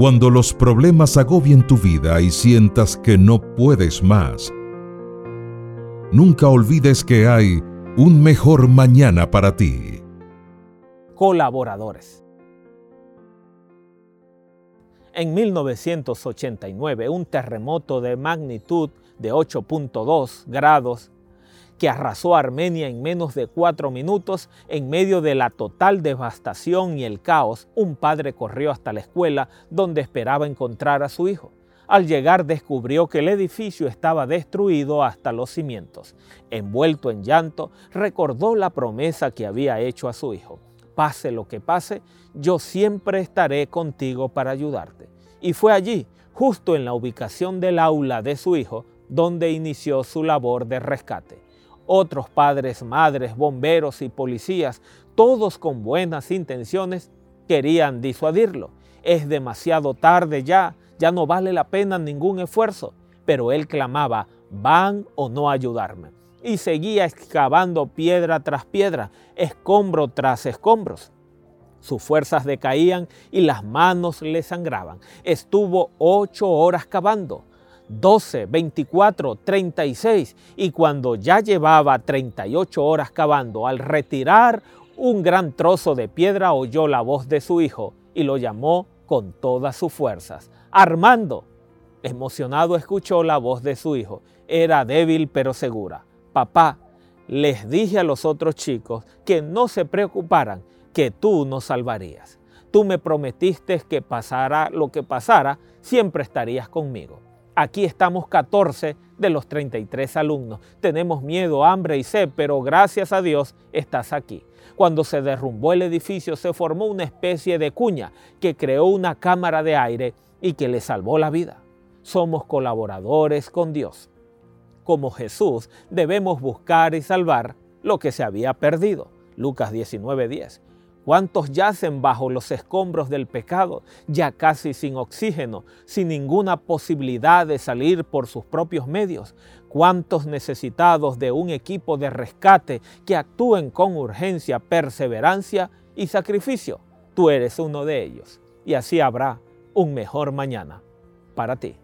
Cuando los problemas agobien tu vida y sientas que no puedes más, nunca olvides que hay un mejor mañana para ti. Colaboradores. En 1989, un terremoto de magnitud de 8.2 grados que arrasó Armenia en menos de cuatro minutos, en medio de la total devastación y el caos, un padre corrió hasta la escuela donde esperaba encontrar a su hijo. Al llegar descubrió que el edificio estaba destruido hasta los cimientos. Envuelto en llanto, recordó la promesa que había hecho a su hijo. Pase lo que pase, yo siempre estaré contigo para ayudarte. Y fue allí, justo en la ubicación del aula de su hijo, donde inició su labor de rescate otros padres, madres, bomberos y policías, todos con buenas intenciones, querían disuadirlo. Es demasiado tarde ya, ya no vale la pena ningún esfuerzo. Pero él clamaba, van o no ayudarme. Y seguía excavando piedra tras piedra, escombro tras escombros. Sus fuerzas decaían y las manos le sangraban. Estuvo ocho horas cavando 12, 24, 36 y cuando ya llevaba 38 horas cavando, al retirar un gran trozo de piedra oyó la voz de su hijo y lo llamó con todas sus fuerzas. Armando, emocionado escuchó la voz de su hijo. Era débil pero segura. Papá, les dije a los otros chicos que no se preocuparan, que tú nos salvarías. Tú me prometiste que pasara lo que pasara, siempre estarías conmigo. Aquí estamos 14 de los 33 alumnos. Tenemos miedo, hambre y sed, pero gracias a Dios estás aquí. Cuando se derrumbó el edificio se formó una especie de cuña que creó una cámara de aire y que le salvó la vida. Somos colaboradores con Dios. Como Jesús debemos buscar y salvar lo que se había perdido. Lucas 19:10. ¿Cuántos yacen bajo los escombros del pecado, ya casi sin oxígeno, sin ninguna posibilidad de salir por sus propios medios? ¿Cuántos necesitados de un equipo de rescate que actúen con urgencia, perseverancia y sacrificio? Tú eres uno de ellos. Y así habrá un mejor mañana para ti.